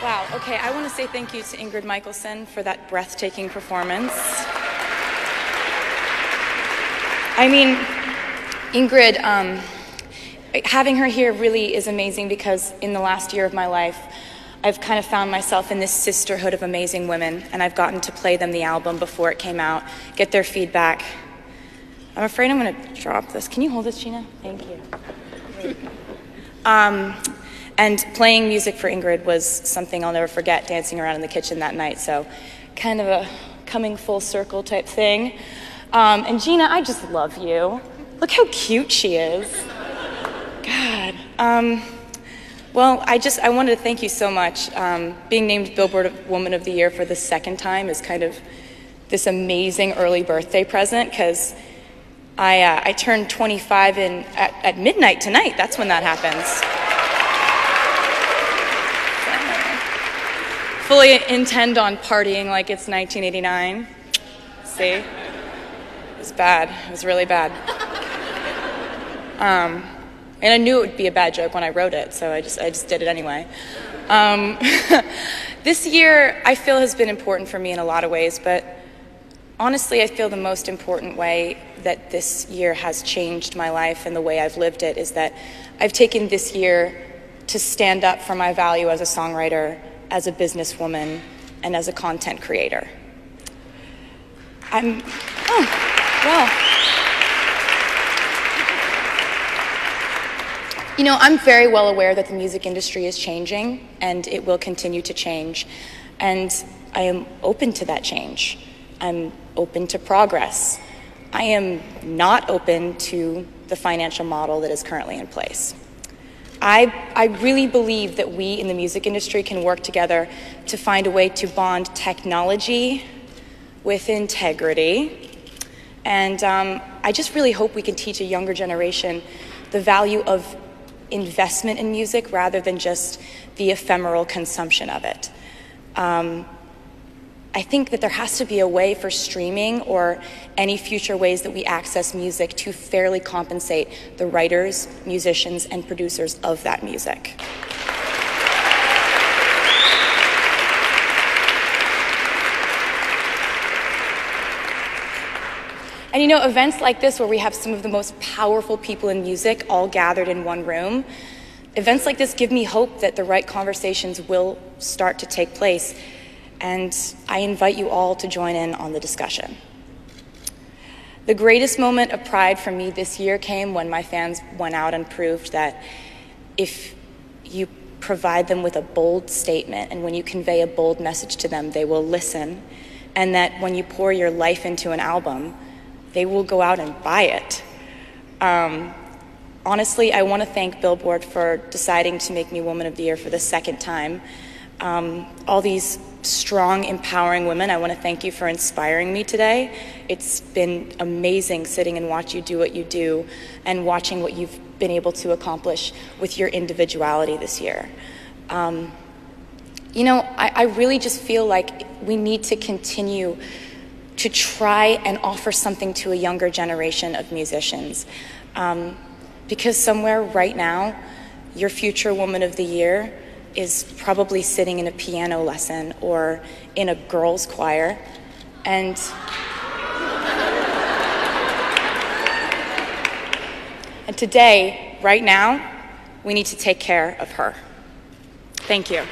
Wow, okay, I want to say thank you to Ingrid Michaelson for that breathtaking performance. I mean, Ingrid, um, having her here really is amazing because in the last year of my life, I've kind of found myself in this sisterhood of amazing women, and I've gotten to play them the album before it came out, get their feedback. I'm afraid I'm going to drop this. Can you hold this, Gina? Thank you. Um, and playing music for Ingrid was something I'll never forget, dancing around in the kitchen that night. So, kind of a coming full circle type thing. Um, and Gina, I just love you. Look how cute she is. God. Um, well, I just I wanted to thank you so much. Um, being named Billboard Woman of the Year for the second time is kind of this amazing early birthday present because I uh, I turned 25 in at, at midnight tonight. That's when that happens. Fully intend on partying like it's 1989. See? It was bad. It was really bad. Um, and I knew it would be a bad joke when I wrote it, so I just, I just did it anyway. Um, this year, I feel, has been important for me in a lot of ways, but honestly, I feel the most important way that this year has changed my life and the way I've lived it is that I've taken this year to stand up for my value as a songwriter as a businesswoman and as a content creator. I'm, oh, well. You know, I'm very well aware that the music industry is changing and it will continue to change. And I am open to that change. I'm open to progress. I am not open to the financial model that is currently in place. I, I really believe that we in the music industry can work together to find a way to bond technology with integrity. And um, I just really hope we can teach a younger generation the value of investment in music rather than just the ephemeral consumption of it. Um, I think that there has to be a way for streaming or any future ways that we access music to fairly compensate the writers, musicians, and producers of that music. And you know, events like this, where we have some of the most powerful people in music all gathered in one room, events like this give me hope that the right conversations will start to take place and I invite you all to join in on the discussion. The greatest moment of pride for me this year came when my fans went out and proved that if you provide them with a bold statement and when you convey a bold message to them, they will listen, and that when you pour your life into an album, they will go out and buy it. Um, honestly, I want to thank Billboard for deciding to make me Woman of the Year for the second time. Um, all these strong, empowering women. I want to thank you for inspiring me today. It's been amazing sitting and watch you do what you do and watching what you've been able to accomplish with your individuality this year. Um, you know, I, I really just feel like we need to continue to try and offer something to a younger generation of musicians. Um, because somewhere right now, your future Woman of the Year is probably sitting in a piano lesson or in a girls' choir. And And today, right now, we need to take care of her. Thank you.